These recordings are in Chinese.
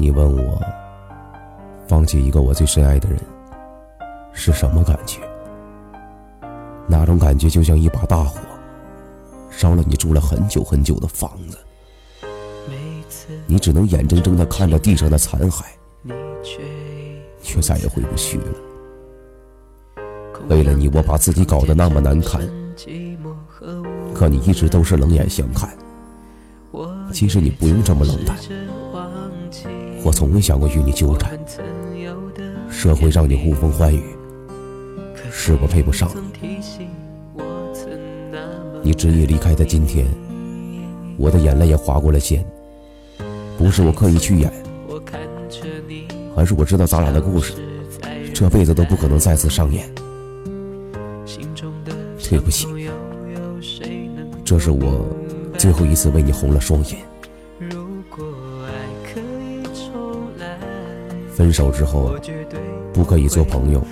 你问我，放弃一个我最深爱的人是什么感觉？那种感觉就像一把大火，烧了你住了很久很久的房子，你只能眼睁睁的看着地上的残骸，却再也回不去了。为了你，我把自己搞得那么难看，可你一直都是冷眼相看。其实你不用这么冷淡，我从未想过与你纠缠。社会让你呼风唤雨，是我配不上你。你执意离开的今天，我的眼泪也划过了线。不是我刻意去演，而是我知道咱俩的故事，这辈子都不可能再次上演。对不起，这是我最后一次为你红了双眼。果爱可以重来分手之后，不可以做朋友，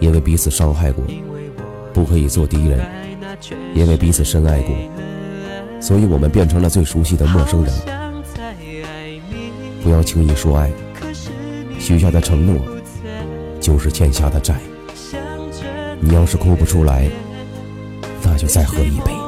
因为彼此伤害过；不可以做敌人，因为彼此深爱过。所以我们变成了最熟悉的陌生人。不要轻易说爱，许下的承诺就是欠下的债。你要是哭不出来。那就再喝一杯。